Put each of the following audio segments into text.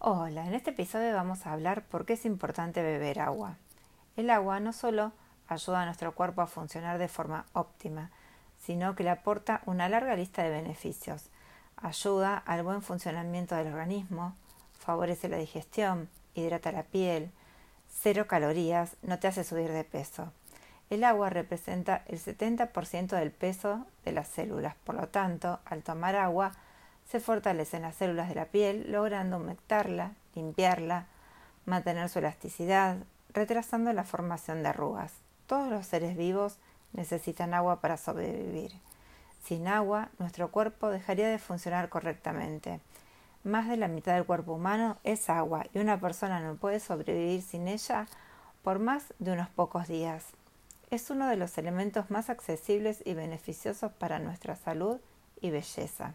Hola, en este episodio vamos a hablar por qué es importante beber agua. El agua no solo ayuda a nuestro cuerpo a funcionar de forma óptima, sino que le aporta una larga lista de beneficios. Ayuda al buen funcionamiento del organismo, favorece la digestión, hidrata la piel, cero calorías, no te hace subir de peso. El agua representa el 70% del peso de las células, por lo tanto, al tomar agua, se fortalecen las células de la piel, logrando humectarla, limpiarla, mantener su elasticidad, retrasando la formación de arrugas. Todos los seres vivos necesitan agua para sobrevivir. Sin agua, nuestro cuerpo dejaría de funcionar correctamente. Más de la mitad del cuerpo humano es agua y una persona no puede sobrevivir sin ella por más de unos pocos días. Es uno de los elementos más accesibles y beneficiosos para nuestra salud y belleza.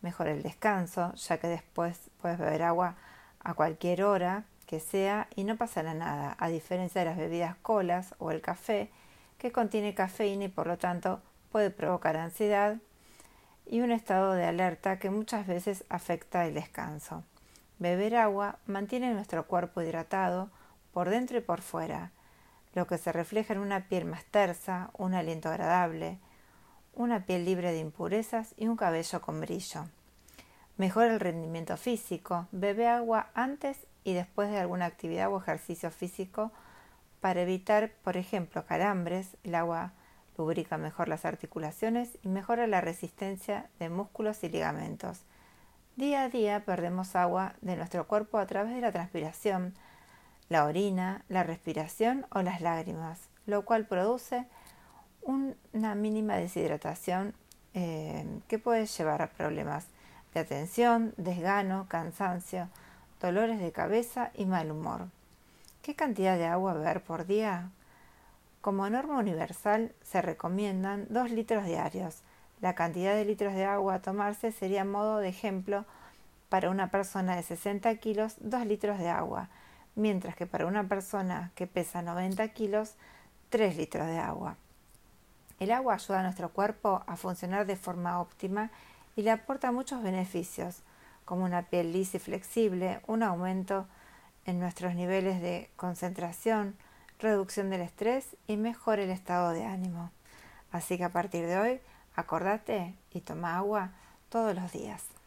Mejor el descanso, ya que después puedes beber agua a cualquier hora que sea y no pasará nada, a diferencia de las bebidas colas o el café, que contiene cafeína y por lo tanto puede provocar ansiedad y un estado de alerta que muchas veces afecta el descanso. Beber agua mantiene nuestro cuerpo hidratado por dentro y por fuera, lo que se refleja en una piel más tersa, un aliento agradable, una piel libre de impurezas y un cabello con brillo. Mejora el rendimiento físico. Bebe agua antes y después de alguna actividad o ejercicio físico para evitar, por ejemplo, calambres. El agua lubrica mejor las articulaciones y mejora la resistencia de músculos y ligamentos. Día a día perdemos agua de nuestro cuerpo a través de la transpiración, la orina, la respiración o las lágrimas, lo cual produce una mínima deshidratación eh, que puede llevar a problemas de atención, desgano, cansancio, dolores de cabeza y mal humor. ¿Qué cantidad de agua beber por día? Como norma universal se recomiendan 2 litros diarios. La cantidad de litros de agua a tomarse sería modo de ejemplo para una persona de 60 kilos 2 litros de agua, mientras que para una persona que pesa 90 kilos 3 litros de agua. El agua ayuda a nuestro cuerpo a funcionar de forma óptima y le aporta muchos beneficios, como una piel lisa y flexible, un aumento en nuestros niveles de concentración, reducción del estrés y mejor el estado de ánimo. Así que a partir de hoy, acordate y toma agua todos los días.